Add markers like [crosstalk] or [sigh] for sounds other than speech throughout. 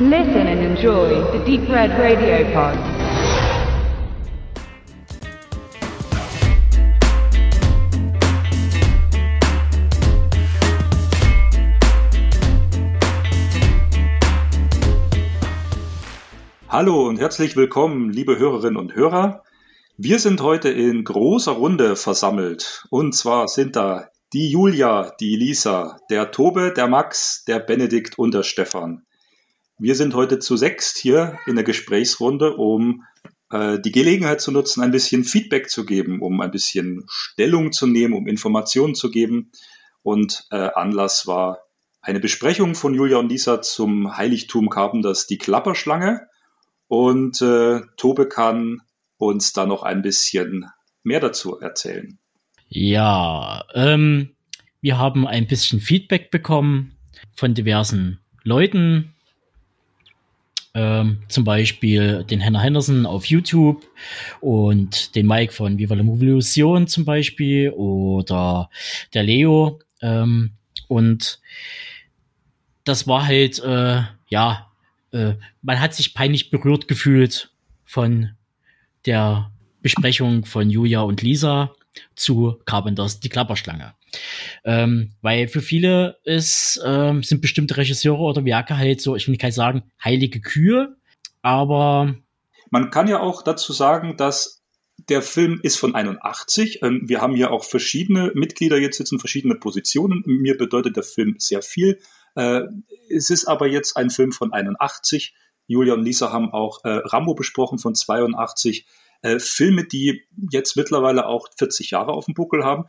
Listen and enjoy the Deep Red Radio Pod. Hallo und herzlich willkommen, liebe Hörerinnen und Hörer. Wir sind heute in großer Runde versammelt. Und zwar sind da die Julia, die Lisa, der Tobe, der Max, der Benedikt und der Stefan. Wir sind heute zu sechst hier in der Gesprächsrunde, um äh, die Gelegenheit zu nutzen, ein bisschen Feedback zu geben, um ein bisschen Stellung zu nehmen, um Informationen zu geben. Und äh, Anlass war eine Besprechung von Julia und Lisa zum Heiligtum Carpenters Die Klapperschlange. Und äh, Tobe kann uns da noch ein bisschen mehr dazu erzählen. Ja, ähm, wir haben ein bisschen Feedback bekommen von diversen Leuten. Ähm, zum Beispiel den Henner Henderson auf YouTube und den Mike von Viva la Movolution zum Beispiel oder der Leo. Ähm, und das war halt, äh, ja, äh, man hat sich peinlich berührt gefühlt von der Besprechung von Julia und Lisa zu Carpenters Die Klapperschlange. Ähm, weil für viele ist, ähm, sind bestimmte Regisseure oder Werke halt so, ich will nicht sagen, heilige Kühe, aber. Man kann ja auch dazu sagen, dass der Film ist von 81. Ähm, wir haben hier auch verschiedene Mitglieder jetzt sitzen, verschiedene Positionen. Mir bedeutet der Film sehr viel. Äh, es ist aber jetzt ein Film von 81. Julia und Lisa haben auch äh, Rambo besprochen von 82. Äh, Filme, die jetzt mittlerweile auch 40 Jahre auf dem Buckel haben.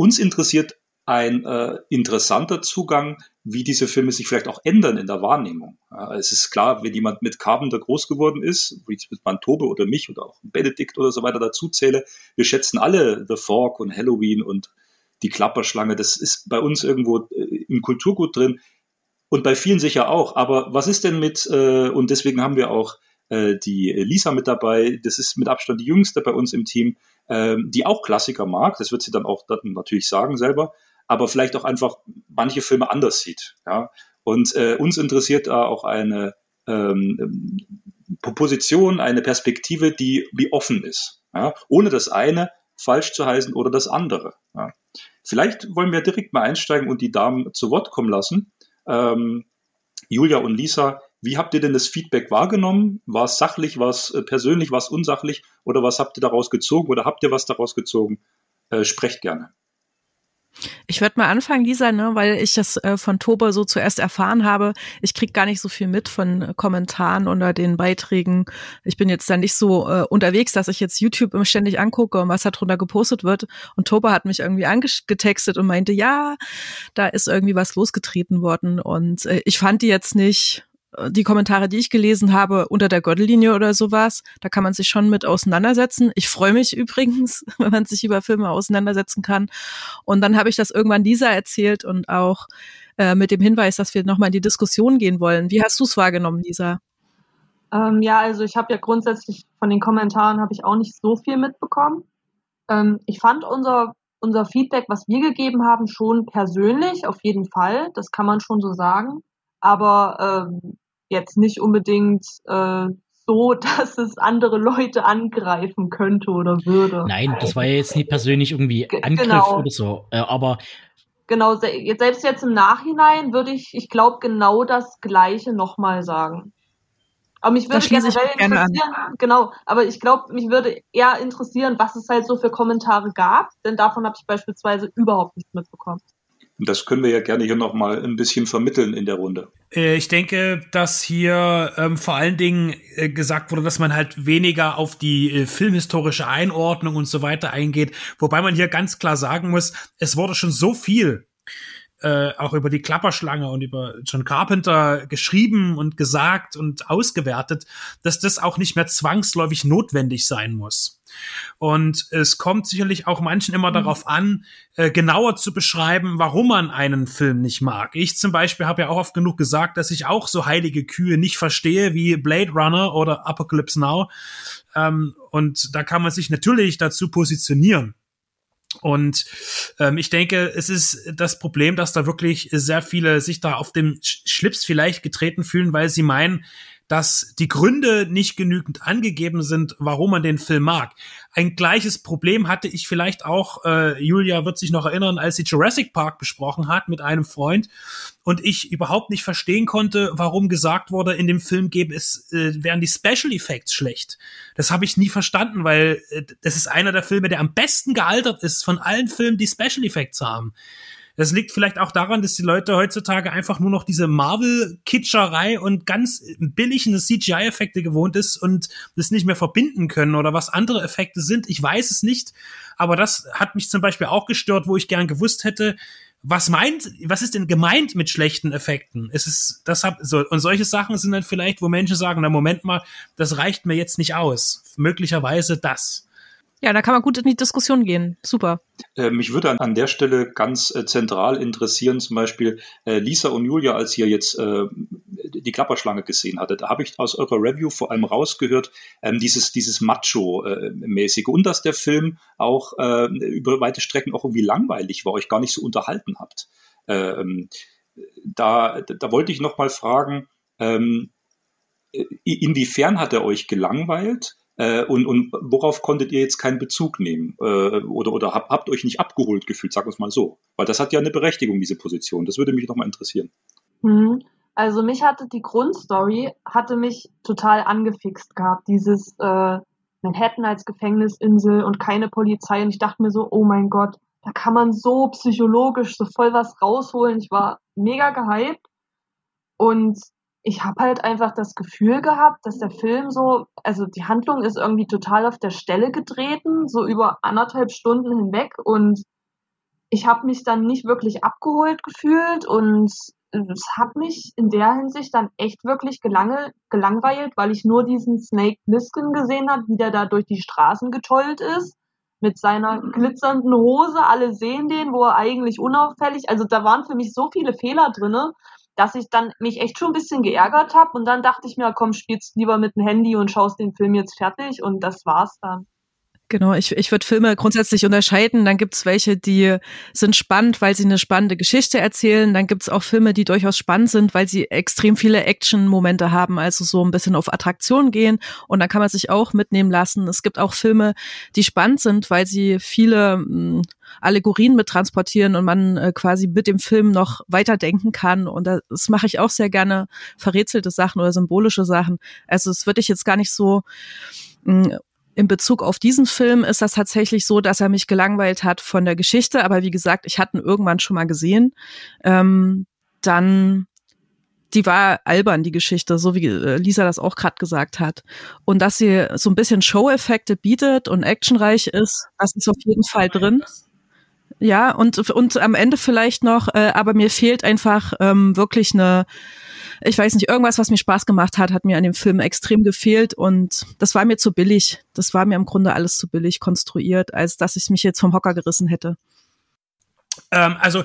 Uns interessiert ein äh, interessanter Zugang, wie diese Filme sich vielleicht auch ändern in der Wahrnehmung. Ja, es ist klar, wenn jemand mit Carpenter groß geworden ist, wie ich mit Mantobe oder mich oder auch Benedikt oder so weiter dazu zähle, wir schätzen alle The Fork und Halloween und die Klapperschlange. Das ist bei uns irgendwo äh, im Kulturgut drin und bei vielen sicher auch. Aber was ist denn mit, äh, und deswegen haben wir auch äh, die Lisa mit dabei, das ist mit Abstand die jüngste bei uns im Team, äh, die auch Klassiker mag, das wird sie dann auch dann natürlich sagen selber, aber vielleicht auch einfach manche Filme anders sieht. Ja? Und äh, uns interessiert da auch eine ähm, Position, eine Perspektive, die wie offen ist, ja? ohne das eine falsch zu heißen oder das andere. Ja? Vielleicht wollen wir direkt mal einsteigen und die Damen zu Wort kommen lassen. Ähm, Julia und Lisa, wie habt ihr denn das Feedback wahrgenommen? War es sachlich, war es äh, persönlich, war es unsachlich oder was habt ihr daraus gezogen oder habt ihr was daraus gezogen? Äh, sprecht gerne. Ich würde mal anfangen, Lisa, ne, weil ich das äh, von Toba so zuerst erfahren habe. Ich krieg gar nicht so viel mit von äh, Kommentaren oder den Beiträgen. Ich bin jetzt da nicht so äh, unterwegs, dass ich jetzt YouTube immer ständig angucke und was da drunter gepostet wird. Und Toba hat mich irgendwie angetextet und meinte, ja, da ist irgendwie was losgetreten worden. Und äh, ich fand die jetzt nicht die Kommentare, die ich gelesen habe, unter der Gürtellinie oder sowas. Da kann man sich schon mit auseinandersetzen. Ich freue mich [laughs] übrigens, wenn man sich über Filme auseinandersetzen kann. Und dann habe ich das irgendwann Lisa erzählt und auch äh, mit dem Hinweis, dass wir nochmal in die Diskussion gehen wollen. Wie hast du es wahrgenommen, Lisa? Ähm, ja, also ich habe ja grundsätzlich von den Kommentaren habe ich auch nicht so viel mitbekommen. Ähm, ich fand unser unser Feedback, was wir gegeben haben, schon persönlich, auf jeden Fall. Das kann man schon so sagen aber ähm, jetzt nicht unbedingt äh, so, [laughs] dass es andere Leute angreifen könnte oder würde. Nein, das war ja jetzt nicht persönlich irgendwie Angriff genau. oder so, äh, aber Genau, selbst jetzt im Nachhinein würde ich, ich glaube, genau das Gleiche nochmal sagen. Aber mich würde generell interessieren, genau, aber ich glaube, mich würde eher interessieren, was es halt so für Kommentare gab, denn davon habe ich beispielsweise überhaupt nichts mitbekommen. Und das können wir ja gerne hier nochmal ein bisschen vermitteln in der Runde. Äh, ich denke, dass hier ähm, vor allen Dingen äh, gesagt wurde, dass man halt weniger auf die äh, filmhistorische Einordnung und so weiter eingeht. Wobei man hier ganz klar sagen muss, es wurde schon so viel äh, auch über die Klapperschlange und über John Carpenter geschrieben und gesagt und ausgewertet, dass das auch nicht mehr zwangsläufig notwendig sein muss. Und es kommt sicherlich auch manchen immer mhm. darauf an, äh, genauer zu beschreiben, warum man einen Film nicht mag. Ich zum Beispiel habe ja auch oft genug gesagt, dass ich auch so heilige Kühe nicht verstehe wie Blade Runner oder Apocalypse Now. Ähm, und da kann man sich natürlich dazu positionieren. Und ähm, ich denke, es ist das Problem, dass da wirklich sehr viele sich da auf dem Schlips vielleicht getreten fühlen, weil sie meinen, dass die Gründe nicht genügend angegeben sind, warum man den Film mag. Ein gleiches Problem hatte ich vielleicht auch, äh, Julia wird sich noch erinnern, als sie Jurassic Park besprochen hat mit einem Freund und ich überhaupt nicht verstehen konnte, warum gesagt wurde, in dem Film gäbe es, äh, wären die Special Effects schlecht. Das habe ich nie verstanden, weil äh, das ist einer der Filme, der am besten gealtert ist von allen Filmen, die Special Effects haben. Das liegt vielleicht auch daran, dass die Leute heutzutage einfach nur noch diese Marvel-Kitscherei und ganz billigen CGI-Effekte gewohnt ist und das nicht mehr verbinden können oder was andere Effekte sind. Ich weiß es nicht, aber das hat mich zum Beispiel auch gestört, wo ich gern gewusst hätte, was meint, was ist denn gemeint mit schlechten Effekten? Es ist, das hab, so, und solche Sachen sind dann vielleicht, wo Menschen sagen, na Moment mal, das reicht mir jetzt nicht aus. Möglicherweise das. Ja, da kann man gut in die Diskussion gehen. Super. Äh, mich würde an, an, der Stelle ganz äh, zentral interessieren, zum Beispiel äh, Lisa und Julia, als ihr jetzt äh, die Klapperschlange gesehen hattet. Da habe ich aus eurer Review vor allem rausgehört, ähm, dieses, dieses Macho-mäßige und dass der Film auch äh, über weite Strecken auch irgendwie langweilig war, euch gar nicht so unterhalten habt. Ähm, da, da wollte ich noch mal fragen, ähm, inwiefern hat er euch gelangweilt? Äh, und, und worauf konntet ihr jetzt keinen Bezug nehmen? Äh, oder oder habt, habt euch nicht abgeholt gefühlt, sagen wir es mal so. Weil das hat ja eine Berechtigung, diese Position. Das würde mich nochmal interessieren. Mhm. Also mich hatte die Grundstory, hatte mich total angefixt gehabt. Dieses äh, Manhattan als Gefängnisinsel und keine Polizei. Und ich dachte mir so, oh mein Gott, da kann man so psychologisch so voll was rausholen. Ich war mega gehypt. Und ich habe halt einfach das Gefühl gehabt, dass der Film so, also die Handlung ist irgendwie total auf der Stelle getreten, so über anderthalb Stunden hinweg und ich habe mich dann nicht wirklich abgeholt gefühlt und es hat mich in der Hinsicht dann echt wirklich gelange, gelangweilt, weil ich nur diesen Snake Plissken gesehen habe, wie der da durch die Straßen getollt ist mit seiner glitzernden Hose. Alle sehen den, wo er eigentlich unauffällig. Also da waren für mich so viele Fehler drinne dass ich dann mich echt schon ein bisschen geärgert habe und dann dachte ich mir, komm, spielst lieber mit dem Handy und schaust den Film jetzt fertig und das war's dann. Genau, ich, ich würde Filme grundsätzlich unterscheiden. Dann gibt's welche, die sind spannend, weil sie eine spannende Geschichte erzählen. Dann gibt's auch Filme, die durchaus spannend sind, weil sie extrem viele Action-Momente haben, also so ein bisschen auf Attraktion gehen. Und dann kann man sich auch mitnehmen lassen. Es gibt auch Filme, die spannend sind, weil sie viele mh, hm, Allegorien mit transportieren und man äh, quasi mit dem Film noch weiterdenken kann. Und das mache ich auch sehr gerne, verrätselte Sachen oder symbolische Sachen. Also es würde ich jetzt gar nicht so mh, hm, in Bezug auf diesen Film ist das tatsächlich so, dass er mich gelangweilt hat von der Geschichte. Aber wie gesagt, ich hatte ihn irgendwann schon mal gesehen. Ähm, dann, die war albern, die Geschichte, so wie äh, Lisa das auch gerade gesagt hat. Und dass sie so ein bisschen Show-Effekte bietet und actionreich ist, das ist auf jeden Fall drin. Ja, und, und am Ende vielleicht noch, äh, aber mir fehlt einfach ähm, wirklich eine ich weiß nicht, irgendwas, was mir Spaß gemacht hat, hat mir an dem Film extrem gefehlt und das war mir zu billig. Das war mir im Grunde alles zu billig konstruiert, als dass ich mich jetzt vom Hocker gerissen hätte. Ähm, also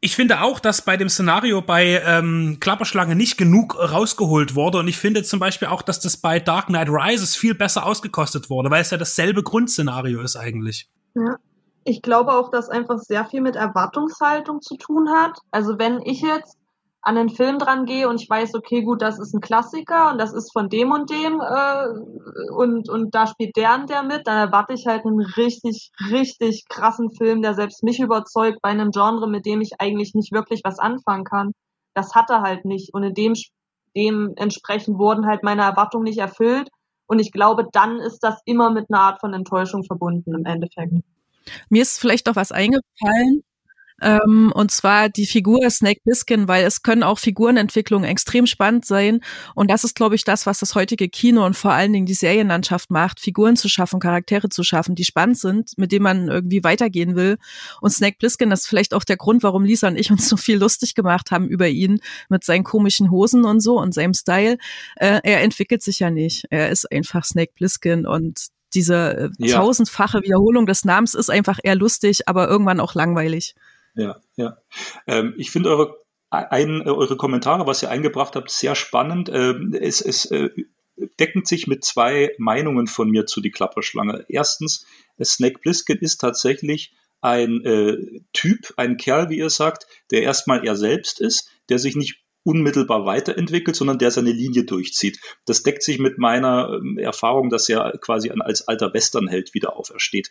ich finde auch, dass bei dem Szenario bei ähm, Klapperschlange nicht genug rausgeholt wurde. Und ich finde zum Beispiel auch, dass das bei Dark Knight Rises viel besser ausgekostet wurde, weil es ja dasselbe Grundszenario ist eigentlich. Ja. Ich glaube auch, dass einfach sehr viel mit Erwartungshaltung zu tun hat. Also wenn ich jetzt an den Film dran gehe und ich weiß, okay, gut, das ist ein Klassiker und das ist von dem und dem äh, und, und da spielt der und der mit, dann erwarte ich halt einen richtig, richtig krassen Film, der selbst mich überzeugt bei einem Genre, mit dem ich eigentlich nicht wirklich was anfangen kann. Das hat er halt nicht und in dem dementsprechend wurden halt meine Erwartungen nicht erfüllt und ich glaube, dann ist das immer mit einer Art von Enttäuschung verbunden im Endeffekt. Mir ist vielleicht auch was eingefallen, ähm, und zwar die Figur Snake Biskin, weil es können auch Figurenentwicklungen extrem spannend sein. Und das ist, glaube ich, das, was das heutige Kino und vor allen Dingen die Serienlandschaft macht, Figuren zu schaffen, Charaktere zu schaffen, die spannend sind, mit denen man irgendwie weitergehen will. Und Snake Plissken ist vielleicht auch der Grund, warum Lisa und ich uns [laughs] so viel lustig gemacht haben über ihn mit seinen komischen Hosen und so und seinem Style. Äh, er entwickelt sich ja nicht. Er ist einfach Snake Plissken und diese äh, ja. tausendfache Wiederholung des Namens ist einfach eher lustig, aber irgendwann auch langweilig. Ja, ja. Ähm, ich finde eure, ein, eure Kommentare, was ihr eingebracht habt, sehr spannend. Ähm, es es äh, decken sich mit zwei Meinungen von mir zu die Klapperschlange. Erstens, Snake Plissken ist tatsächlich ein äh, Typ, ein Kerl, wie ihr sagt, der erstmal er selbst ist, der sich nicht unmittelbar weiterentwickelt, sondern der seine Linie durchzieht. Das deckt sich mit meiner ähm, Erfahrung, dass er quasi als alter Westernheld wieder aufersteht.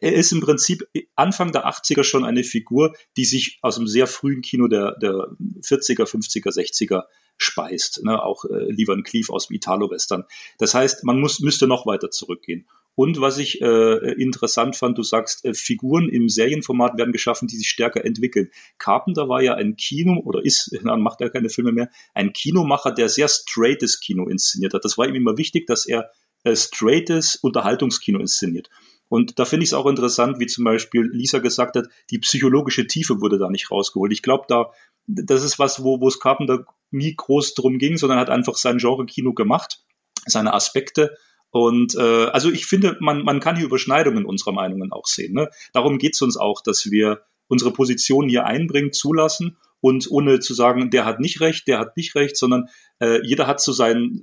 Er ist im Prinzip Anfang der 80er schon eine Figur, die sich aus dem sehr frühen Kino der, der 40er, 50er, 60er speist. Ne? Auch äh, Lee Van Cleef aus dem Italo-Western. Das heißt, man muss, müsste noch weiter zurückgehen. Und was ich äh, interessant fand, du sagst, äh, Figuren im Serienformat werden geschaffen, die sich stärker entwickeln. Carpenter war ja ein Kino, oder ist, [laughs] na, macht er keine Filme mehr, ein Kinomacher, der sehr straightes Kino inszeniert hat. Das war ihm immer wichtig, dass er äh, straightes Unterhaltungskino inszeniert. Und da finde ich es auch interessant, wie zum Beispiel Lisa gesagt hat, die psychologische Tiefe wurde da nicht rausgeholt. Ich glaube, da, das ist was, wo, wo es Carpenter nie groß drum ging, sondern hat einfach sein Genre-Kino gemacht, seine Aspekte und äh, also ich finde, man, man kann hier Überschneidungen unserer Meinungen auch sehen. Ne? Darum geht es uns auch, dass wir unsere Position hier einbringen, zulassen und ohne zu sagen, der hat nicht recht, der hat nicht recht, sondern äh, jeder hat so seinen,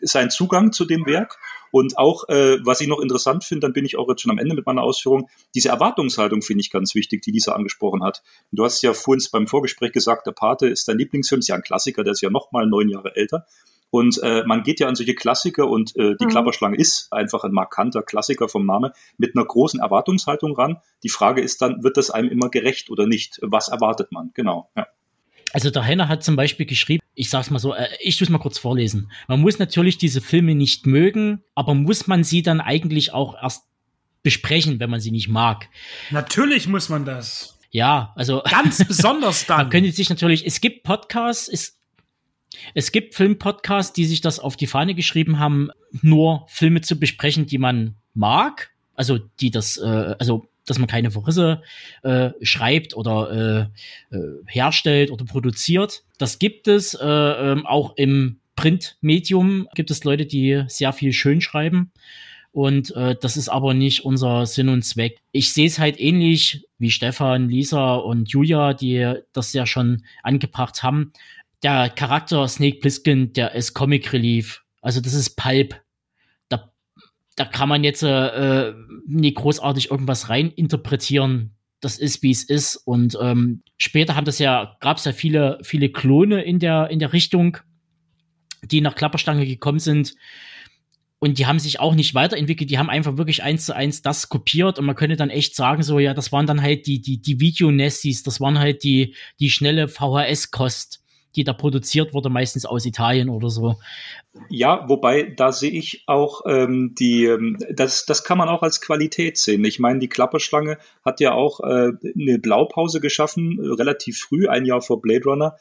seinen Zugang zu dem Werk. Und auch, äh, was ich noch interessant finde, dann bin ich auch jetzt schon am Ende mit meiner Ausführung, diese Erwartungshaltung finde ich ganz wichtig, die Lisa angesprochen hat. Du hast ja vorhin beim Vorgespräch gesagt, der Pate ist dein Lieblingsfilm, ist ja ein Klassiker, der ist ja noch mal neun Jahre älter. Und äh, man geht ja an solche Klassiker und äh, die mhm. Klapperschlange ist einfach ein markanter Klassiker vom Name mit einer großen Erwartungshaltung ran. Die Frage ist dann, wird das einem immer gerecht oder nicht? Was erwartet man? Genau. Ja. Also der Henner hat zum Beispiel geschrieben, ich sag's mal so, äh, ich muss mal kurz vorlesen. Man muss natürlich diese Filme nicht mögen, aber muss man sie dann eigentlich auch erst besprechen, wenn man sie nicht mag? Natürlich muss man das. Ja, also [laughs] ganz besonders dann. man könnte sich natürlich, es gibt Podcasts, es es gibt Filmpodcasts, die sich das auf die Fahne geschrieben haben, nur Filme zu besprechen, die man mag. Also die das, äh, also dass man keine Verrisse äh, schreibt oder äh, äh, herstellt oder produziert. Das gibt es äh, ähm, auch im Printmedium gibt es Leute, die sehr viel schön schreiben. Und äh, das ist aber nicht unser Sinn und Zweck. Ich sehe es halt ähnlich wie Stefan, Lisa und Julia, die das ja schon angebracht haben der Charakter Snake Plissken, der ist Comic Relief. Also das ist Pulp. Da, kann man jetzt äh, nie großartig irgendwas rein interpretieren. Das ist, wie es ist. Und ähm, später haben das ja, gab es ja viele, viele Klone in der, in der Richtung, die nach Klapperstange gekommen sind. Und die haben sich auch nicht weiterentwickelt, die haben einfach wirklich eins zu eins das kopiert und man könnte dann echt sagen, so, ja, das waren dann halt die, die, die Videonessis, das waren halt die, die schnelle VHS-Kost die da produziert wurde, meistens aus Italien oder so. Ja, wobei da sehe ich auch ähm, die, ähm, das, das kann man auch als Qualität sehen. Ich meine, die Klapperschlange hat ja auch äh, eine Blaupause geschaffen, relativ früh, ein Jahr vor Blade Runner,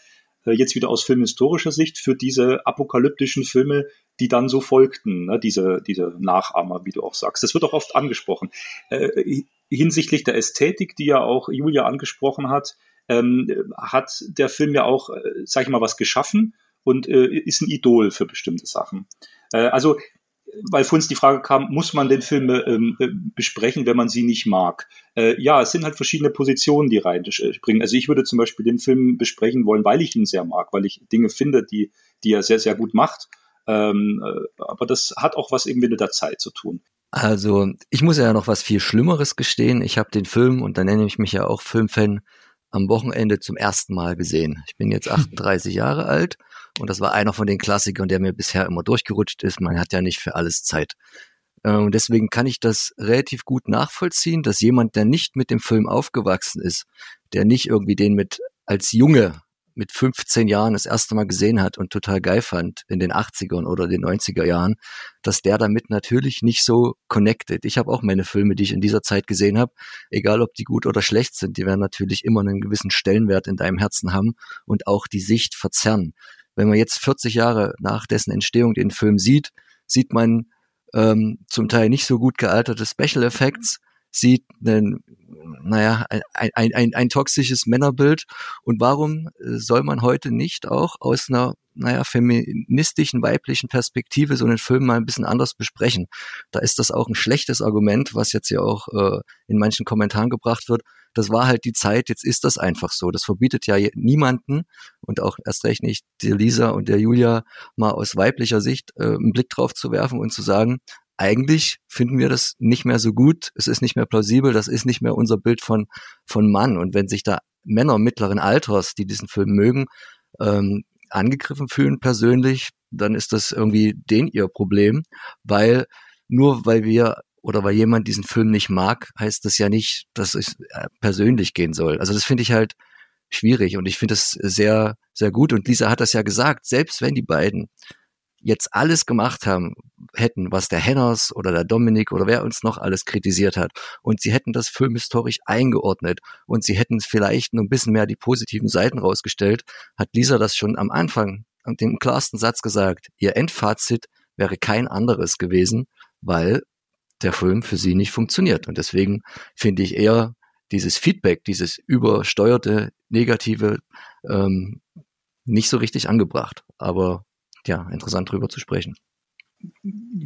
äh, jetzt wieder aus filmhistorischer Sicht, für diese apokalyptischen Filme, die dann so folgten, ne? diese, diese Nachahmer, wie du auch sagst. Das wird auch oft angesprochen. Äh, hinsichtlich der Ästhetik, die ja auch Julia angesprochen hat, ähm, hat der Film ja auch, äh, sag ich mal, was geschaffen und äh, ist ein Idol für bestimmte Sachen. Äh, also, weil vor uns die Frage kam, muss man den Film ähm, äh, besprechen, wenn man sie nicht mag? Äh, ja, es sind halt verschiedene Positionen, die reinspringen. Also ich würde zum Beispiel den Film besprechen wollen, weil ich ihn sehr mag, weil ich Dinge finde, die, die er sehr, sehr gut macht. Ähm, äh, aber das hat auch was irgendwie mit der Zeit zu tun. Also, ich muss ja noch was viel Schlimmeres gestehen. Ich habe den Film, und da nenne ich mich ja auch Filmfan, am Wochenende zum ersten Mal gesehen. Ich bin jetzt [laughs] 38 Jahre alt und das war einer von den Klassikern, der mir bisher immer durchgerutscht ist. Man hat ja nicht für alles Zeit. Äh, und deswegen kann ich das relativ gut nachvollziehen, dass jemand, der nicht mit dem Film aufgewachsen ist, der nicht irgendwie den mit als Junge mit 15 Jahren das erste Mal gesehen hat und total geil fand in den 80ern oder den 90er Jahren, dass der damit natürlich nicht so connected. Ich habe auch meine Filme, die ich in dieser Zeit gesehen habe, egal ob die gut oder schlecht sind, die werden natürlich immer einen gewissen Stellenwert in deinem Herzen haben und auch die Sicht verzerren. Wenn man jetzt 40 Jahre nach dessen Entstehung den Film sieht, sieht man ähm, zum Teil nicht so gut gealterte Special Effects, sieht einen naja, ein, ein, ein, ein toxisches Männerbild. Und warum äh, soll man heute nicht auch aus einer naja, feministischen, weiblichen Perspektive so einen Film mal ein bisschen anders besprechen. Da ist das auch ein schlechtes Argument, was jetzt ja auch äh, in manchen Kommentaren gebracht wird. Das war halt die Zeit, jetzt ist das einfach so. Das verbietet ja niemanden und auch erst recht nicht der Lisa und der Julia mal aus weiblicher Sicht äh, einen Blick drauf zu werfen und zu sagen, eigentlich finden wir das nicht mehr so gut, es ist nicht mehr plausibel, das ist nicht mehr unser Bild von, von Mann. Und wenn sich da Männer mittleren Alters, die diesen Film mögen, ähm, angegriffen fühlen persönlich, dann ist das irgendwie den ihr Problem, weil nur weil wir oder weil jemand diesen Film nicht mag, heißt das ja nicht, dass es äh, persönlich gehen soll. Also das finde ich halt schwierig und ich finde es sehr, sehr gut. Und Lisa hat das ja gesagt, selbst wenn die beiden jetzt alles gemacht haben, hätten, was der Henners oder der Dominik oder wer uns noch alles kritisiert hat, und sie hätten das filmhistorisch eingeordnet und sie hätten vielleicht nur ein bisschen mehr die positiven Seiten rausgestellt, hat Lisa das schon am Anfang und dem klarsten Satz gesagt, ihr Endfazit wäre kein anderes gewesen, weil der Film für sie nicht funktioniert. Und deswegen finde ich eher dieses Feedback, dieses übersteuerte, negative, ähm, nicht so richtig angebracht. Aber ja, interessant drüber zu sprechen.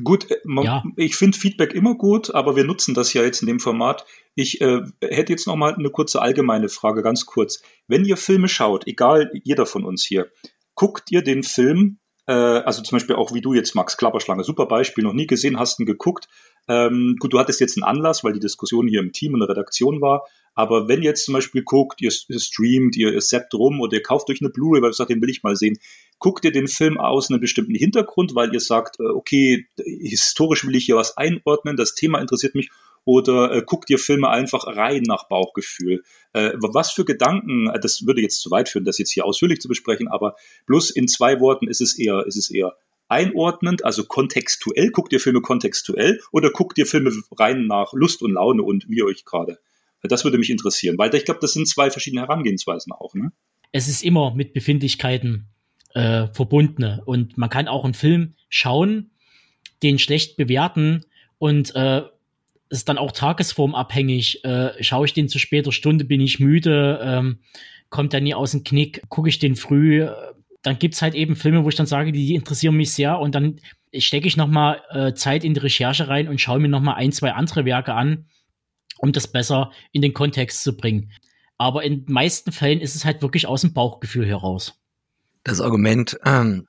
Gut, äh, man, ja. ich finde Feedback immer gut, aber wir nutzen das ja jetzt in dem Format. Ich äh, hätte jetzt noch mal eine kurze allgemeine Frage, ganz kurz. Wenn ihr Filme schaut, egal jeder von uns hier, guckt ihr den Film, äh, also zum Beispiel auch wie du jetzt, Max Klapperschlange, super Beispiel, noch nie gesehen, hast ihn geguckt. Ähm, gut, du hattest jetzt einen Anlass, weil die Diskussion hier im Team und der Redaktion war. Aber wenn ihr jetzt zum Beispiel guckt, ihr, streamt, ihr, zappt rum oder ihr kauft euch eine Blu-ray, weil ihr sagt, den will ich mal sehen, guckt ihr den Film aus einem bestimmten Hintergrund, weil ihr sagt, äh, okay, historisch will ich hier was einordnen, das Thema interessiert mich, oder äh, guckt ihr Filme einfach rein nach Bauchgefühl? Äh, was für Gedanken, äh, das würde jetzt zu weit führen, das jetzt hier ausführlich zu besprechen, aber bloß in zwei Worten ist es eher, ist es eher einordnend, also kontextuell, guckt ihr Filme kontextuell oder guckt ihr Filme rein nach Lust und Laune und wie ihr euch gerade das würde mich interessieren, weil ich glaube, das sind zwei verschiedene Herangehensweisen auch. Ne? Es ist immer mit Befindlichkeiten äh, verbunden und man kann auch einen Film schauen, den schlecht bewerten und äh, ist dann auch tagesformabhängig. Äh, schaue ich den zu später Stunde, bin ich müde, ähm, kommt er nie aus dem Knick, gucke ich den früh. Dann gibt's halt eben Filme, wo ich dann sage, die, die interessieren mich sehr und dann stecke ich nochmal äh, Zeit in die Recherche rein und schaue mir nochmal ein, zwei andere Werke an um das besser in den Kontext zu bringen. Aber in den meisten Fällen ist es halt wirklich aus dem Bauchgefühl heraus. Das Argument ähm,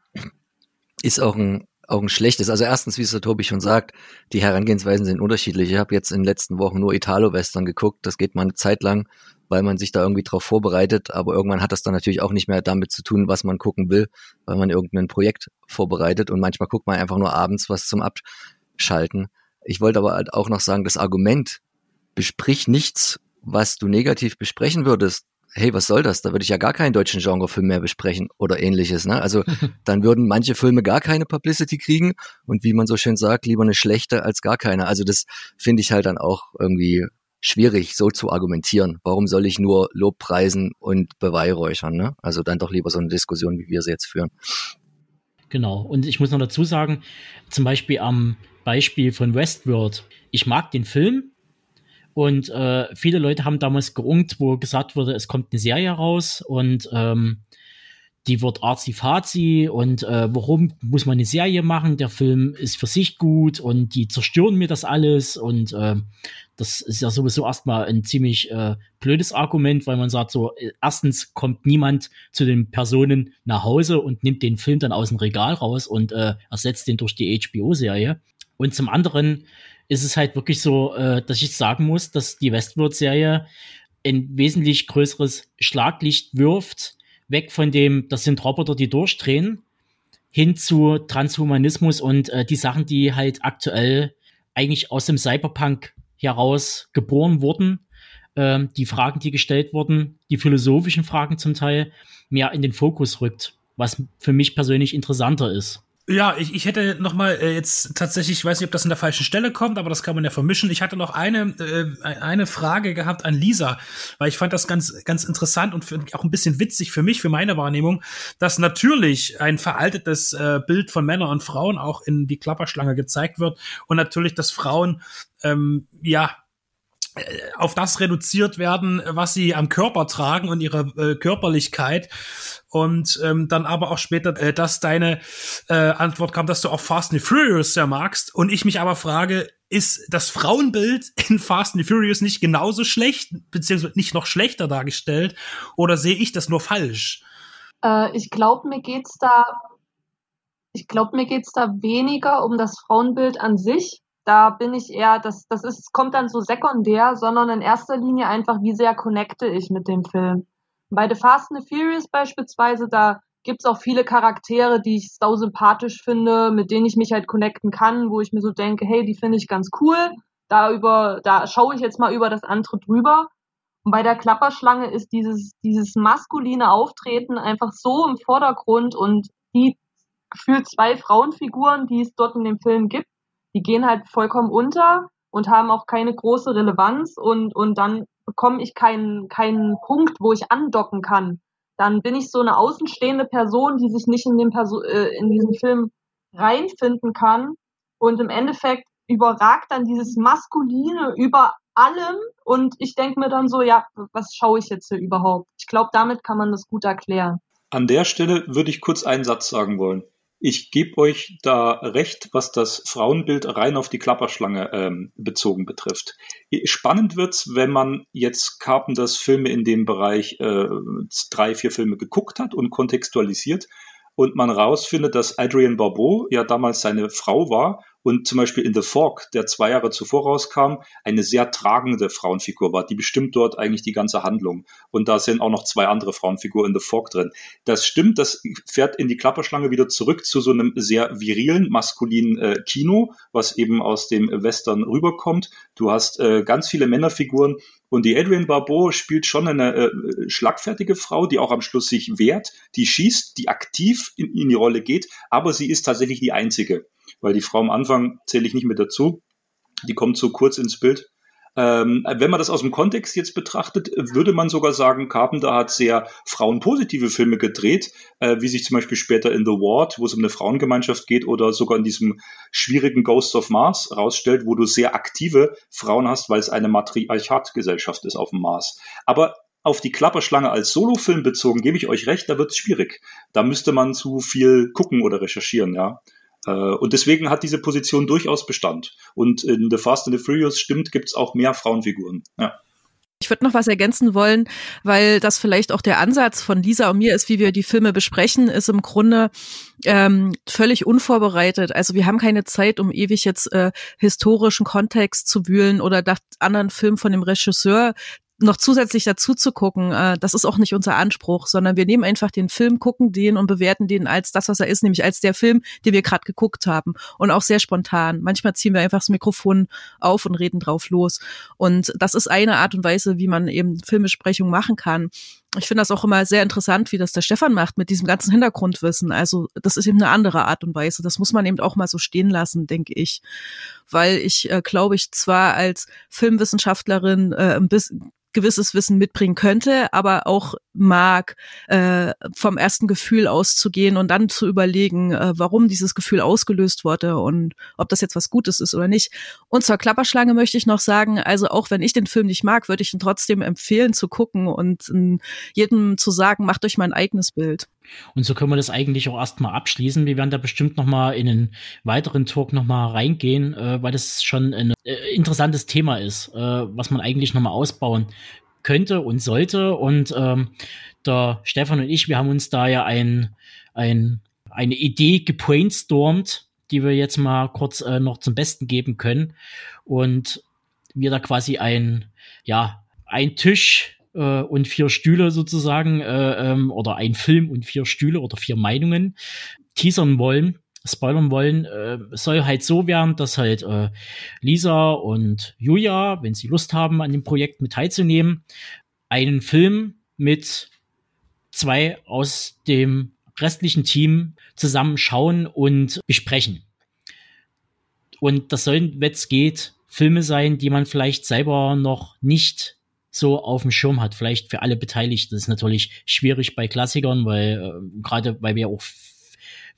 ist auch ein, auch ein schlechtes. Also erstens, wie es der Tobi schon sagt, die Herangehensweisen sind unterschiedlich. Ich habe jetzt in den letzten Wochen nur Italo-Western geguckt. Das geht mal eine Zeit lang, weil man sich da irgendwie drauf vorbereitet. Aber irgendwann hat das dann natürlich auch nicht mehr damit zu tun, was man gucken will, weil man irgendein Projekt vorbereitet. Und manchmal guckt man einfach nur abends was zum Abschalten. Ich wollte aber halt auch noch sagen, das Argument, besprich nichts, was du negativ besprechen würdest. Hey, was soll das? Da würde ich ja gar keinen deutschen Genrefilm mehr besprechen oder ähnliches. Ne? Also [laughs] dann würden manche Filme gar keine Publicity kriegen und wie man so schön sagt, lieber eine schlechte als gar keine. Also das finde ich halt dann auch irgendwie schwierig, so zu argumentieren. Warum soll ich nur Lob preisen und beweihräuchern? Ne? Also dann doch lieber so eine Diskussion, wie wir sie jetzt führen. Genau. Und ich muss noch dazu sagen, zum Beispiel am Beispiel von Westworld. Ich mag den Film, und äh, viele Leute haben damals geungt, wo gesagt wurde, es kommt eine Serie raus und ähm, die wird arzi-fazi und äh, warum muss man eine Serie machen? Der Film ist für sich gut und die zerstören mir das alles und äh, das ist ja sowieso erstmal ein ziemlich äh, blödes Argument, weil man sagt so, äh, erstens kommt niemand zu den Personen nach Hause und nimmt den Film dann aus dem Regal raus und äh, ersetzt den durch die HBO-Serie. Und zum anderen ist es halt wirklich so, äh, dass ich sagen muss, dass die Westworld-Serie ein wesentlich größeres Schlaglicht wirft, weg von dem, das sind Roboter, die durchdrehen, hin zu Transhumanismus und äh, die Sachen, die halt aktuell eigentlich aus dem Cyberpunk heraus geboren wurden, äh, die Fragen, die gestellt wurden, die philosophischen Fragen zum Teil, mehr in den Fokus rückt, was für mich persönlich interessanter ist. Ja, ich, ich hätte noch mal äh, jetzt tatsächlich, ich weiß nicht, ob das an der falschen Stelle kommt, aber das kann man ja vermischen. Ich hatte noch eine äh, eine Frage gehabt an Lisa, weil ich fand das ganz ganz interessant und auch ein bisschen witzig für mich, für meine Wahrnehmung, dass natürlich ein veraltetes äh, Bild von Männern und Frauen auch in die Klapperschlange gezeigt wird und natürlich, dass Frauen ähm, ja auf das reduziert werden, was sie am Körper tragen und ihre äh, Körperlichkeit. Und ähm, dann aber auch später, äh, dass deine äh, Antwort kam, dass du auch Fast and Furious sehr magst. Und ich mich aber frage, ist das Frauenbild [laughs] in Fast and Furious nicht genauso schlecht, beziehungsweise nicht noch schlechter dargestellt? Oder sehe ich das nur falsch? Äh, ich glaube, mir geht's da, ich glaube, mir geht's da weniger um das Frauenbild an sich, da bin ich eher, das, das ist, kommt dann so sekundär, sondern in erster Linie einfach, wie sehr connecte ich mit dem Film. Bei The Fast and the Furious beispielsweise, da gibt's auch viele Charaktere, die ich sau sympathisch finde, mit denen ich mich halt connecten kann, wo ich mir so denke, hey, die finde ich ganz cool. Da über, da schaue ich jetzt mal über das andere drüber. Und bei der Klapperschlange ist dieses, dieses maskuline Auftreten einfach so im Vordergrund und die gefühlt zwei Frauenfiguren, die es dort in dem Film gibt, die gehen halt vollkommen unter und haben auch keine große Relevanz und, und dann bekomme ich keinen, keinen Punkt, wo ich andocken kann. Dann bin ich so eine außenstehende Person, die sich nicht in, dem Perso äh, in diesen Film reinfinden kann. Und im Endeffekt überragt dann dieses Maskuline über allem. Und ich denke mir dann so, ja, was schaue ich jetzt hier überhaupt? Ich glaube, damit kann man das gut erklären. An der Stelle würde ich kurz einen Satz sagen wollen. Ich gebe euch da recht, was das Frauenbild rein auf die Klapperschlange ähm, bezogen betrifft. Spannend wird's, wenn man jetzt Carpenters Filme in dem Bereich äh, drei, vier Filme geguckt hat und kontextualisiert und man rausfindet, dass Adrian Barbeau ja damals seine Frau war und zum Beispiel in The Fog, der zwei Jahre zuvor rauskam, eine sehr tragende Frauenfigur war. Die bestimmt dort eigentlich die ganze Handlung. Und da sind auch noch zwei andere Frauenfiguren in The Fog drin. Das stimmt, das fährt in die Klapperschlange wieder zurück zu so einem sehr virilen, maskulinen äh, Kino, was eben aus dem Western rüberkommt. Du hast äh, ganz viele Männerfiguren, und die Adrian Barbeau spielt schon eine äh, schlagfertige Frau, die auch am Schluss sich wehrt, die schießt, die aktiv in, in die Rolle geht, aber sie ist tatsächlich die einzige weil die Frau am Anfang zähle ich nicht mit dazu. Die kommt so kurz ins Bild. Ähm, wenn man das aus dem Kontext jetzt betrachtet, würde man sogar sagen, Carpenter hat sehr frauenpositive Filme gedreht, äh, wie sich zum Beispiel später in The Ward, wo es um eine Frauengemeinschaft geht, oder sogar in diesem schwierigen Ghosts of Mars rausstellt, wo du sehr aktive Frauen hast, weil es eine Matriarchatgesellschaft ist auf dem Mars. Aber auf die Klapperschlange als Solofilm bezogen, gebe ich euch recht, da wird es schwierig. Da müsste man zu viel gucken oder recherchieren, ja. Äh, und deswegen hat diese Position durchaus Bestand. Und in The Fast and the Furious stimmt, gibt es auch mehr Frauenfiguren. Ja. Ich würde noch was ergänzen wollen, weil das vielleicht auch der Ansatz von Lisa und mir ist, wie wir die Filme besprechen, ist im Grunde ähm, völlig unvorbereitet. Also wir haben keine Zeit, um ewig jetzt äh, historischen Kontext zu wühlen oder nach anderen Filmen von dem Regisseur noch zusätzlich dazu zu gucken, äh, das ist auch nicht unser Anspruch, sondern wir nehmen einfach den Film, gucken den und bewerten den als das, was er ist, nämlich als der Film, den wir gerade geguckt haben und auch sehr spontan. Manchmal ziehen wir einfach das Mikrofon auf und reden drauf los und das ist eine Art und Weise, wie man eben Filmbesprechung machen kann. Ich finde das auch immer sehr interessant, wie das der Stefan macht mit diesem ganzen Hintergrundwissen. Also das ist eben eine andere Art und Weise. Das muss man eben auch mal so stehen lassen, denke ich. Weil ich, äh, glaube ich, zwar als Filmwissenschaftlerin äh, ein bisschen gewisses Wissen mitbringen könnte, aber auch mag, äh, vom ersten Gefühl auszugehen und dann zu überlegen, äh, warum dieses Gefühl ausgelöst wurde und ob das jetzt was Gutes ist oder nicht. Und zur Klapperschlange möchte ich noch sagen, also auch wenn ich den Film nicht mag, würde ich ihn trotzdem empfehlen zu gucken und äh, jedem zu sagen, macht euch mal eigenes Bild. Und so können wir das eigentlich auch erstmal abschließen. Wir werden da bestimmt nochmal in einen weiteren Talk nochmal reingehen, äh, weil das schon ein äh, interessantes Thema ist, äh, was man eigentlich nochmal ausbauen könnte und sollte. Und ähm, der Stefan und ich, wir haben uns da ja ein, ein, eine Idee gebrainstormt, die wir jetzt mal kurz äh, noch zum Besten geben können. Und wir da quasi ein, ja, ein Tisch äh, und vier Stühle sozusagen äh, ähm, oder ein Film und vier Stühle oder vier Meinungen teasern wollen, spoilern wollen, äh, soll halt so werden, dass halt äh, Lisa und Julia, wenn sie Lust haben, an dem Projekt mit teilzunehmen, einen Film mit zwei aus dem restlichen Team zusammen schauen und besprechen. Und das sollen, wenn es geht, Filme sein, die man vielleicht selber noch nicht so auf dem Schirm hat. Vielleicht für alle Beteiligten. Das ist natürlich schwierig bei Klassikern, weil äh, gerade weil wir auch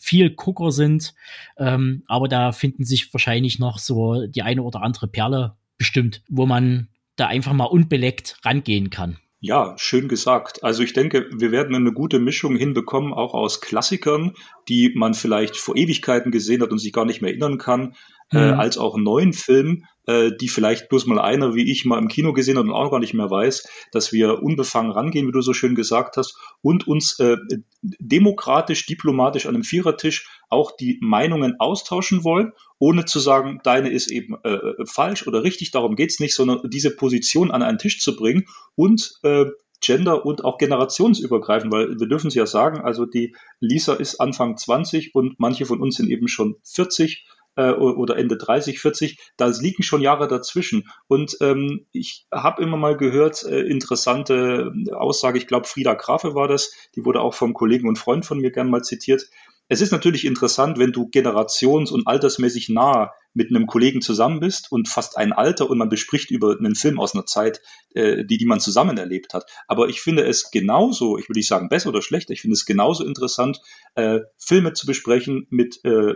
viel Gucker sind. Ähm, aber da finden sich wahrscheinlich noch so die eine oder andere Perle bestimmt, wo man da einfach mal unbeleckt rangehen kann. Ja, schön gesagt. Also ich denke, wir werden eine gute Mischung hinbekommen, auch aus Klassikern, die man vielleicht vor Ewigkeiten gesehen hat und sich gar nicht mehr erinnern kann, äh, mhm. äh, als auch neuen Filmen, äh, die vielleicht bloß mal einer wie ich mal im Kino gesehen hat und auch gar nicht mehr weiß, dass wir unbefangen rangehen, wie du so schön gesagt hast, und uns äh, demokratisch, diplomatisch an einem Vierertisch auch die Meinungen austauschen wollen, ohne zu sagen, deine ist eben äh, falsch oder richtig, darum geht's nicht, sondern diese Position an einen Tisch zu bringen und äh, gender- und auch generationsübergreifend, weil wir dürfen es ja sagen, also die Lisa ist Anfang 20 und manche von uns sind eben schon 40 äh, oder Ende 30, 40, da liegen schon Jahre dazwischen. Und ähm, ich habe immer mal gehört, äh, interessante Aussage, ich glaube Frieda Grafe war das, die wurde auch vom Kollegen und Freund von mir gern mal zitiert. Es ist natürlich interessant, wenn du generations- und altersmäßig nah mit einem Kollegen zusammen bist und fast ein Alter und man bespricht über einen Film aus einer Zeit, äh, die, die man zusammen erlebt hat. Aber ich finde es genauso, ich will nicht sagen besser oder schlechter, ich finde es genauso interessant, äh, Filme zu besprechen mit äh,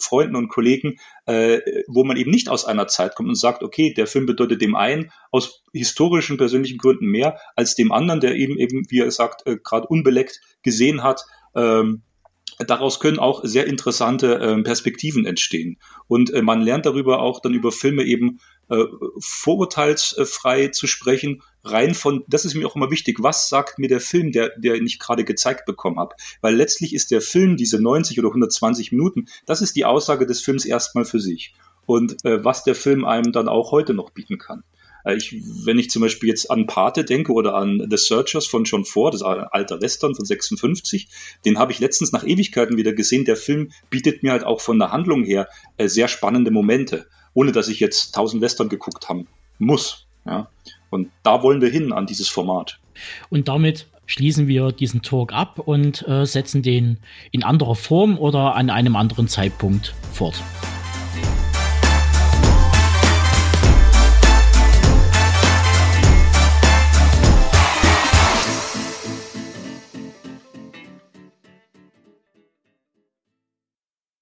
Freunden und Kollegen, äh, wo man eben nicht aus einer Zeit kommt und sagt, okay, der Film bedeutet dem einen aus historischen, persönlichen Gründen mehr als dem anderen, der eben eben, wie er sagt, äh, gerade unbeleckt gesehen hat. Ähm, daraus können auch sehr interessante äh, Perspektiven entstehen. Und äh, man lernt darüber auch dann über Filme eben äh, vorurteilsfrei zu sprechen, rein von, das ist mir auch immer wichtig, was sagt mir der Film, der, der ich gerade gezeigt bekommen habe. Weil letztlich ist der Film, diese 90 oder 120 Minuten, das ist die Aussage des Films erstmal für sich. Und äh, was der Film einem dann auch heute noch bieten kann. Äh, ich, wenn ich zum Beispiel jetzt an Pate denke oder an The Searchers von John Ford, das ist ein alter Western von 56, den habe ich letztens nach Ewigkeiten wieder gesehen. Der Film bietet mir halt auch von der Handlung her äh, sehr spannende Momente, ohne dass ich jetzt tausend Western geguckt haben muss. Ja? Und da wollen wir hin an dieses Format. Und damit schließen wir diesen Talk ab und äh, setzen den in anderer Form oder an einem anderen Zeitpunkt fort.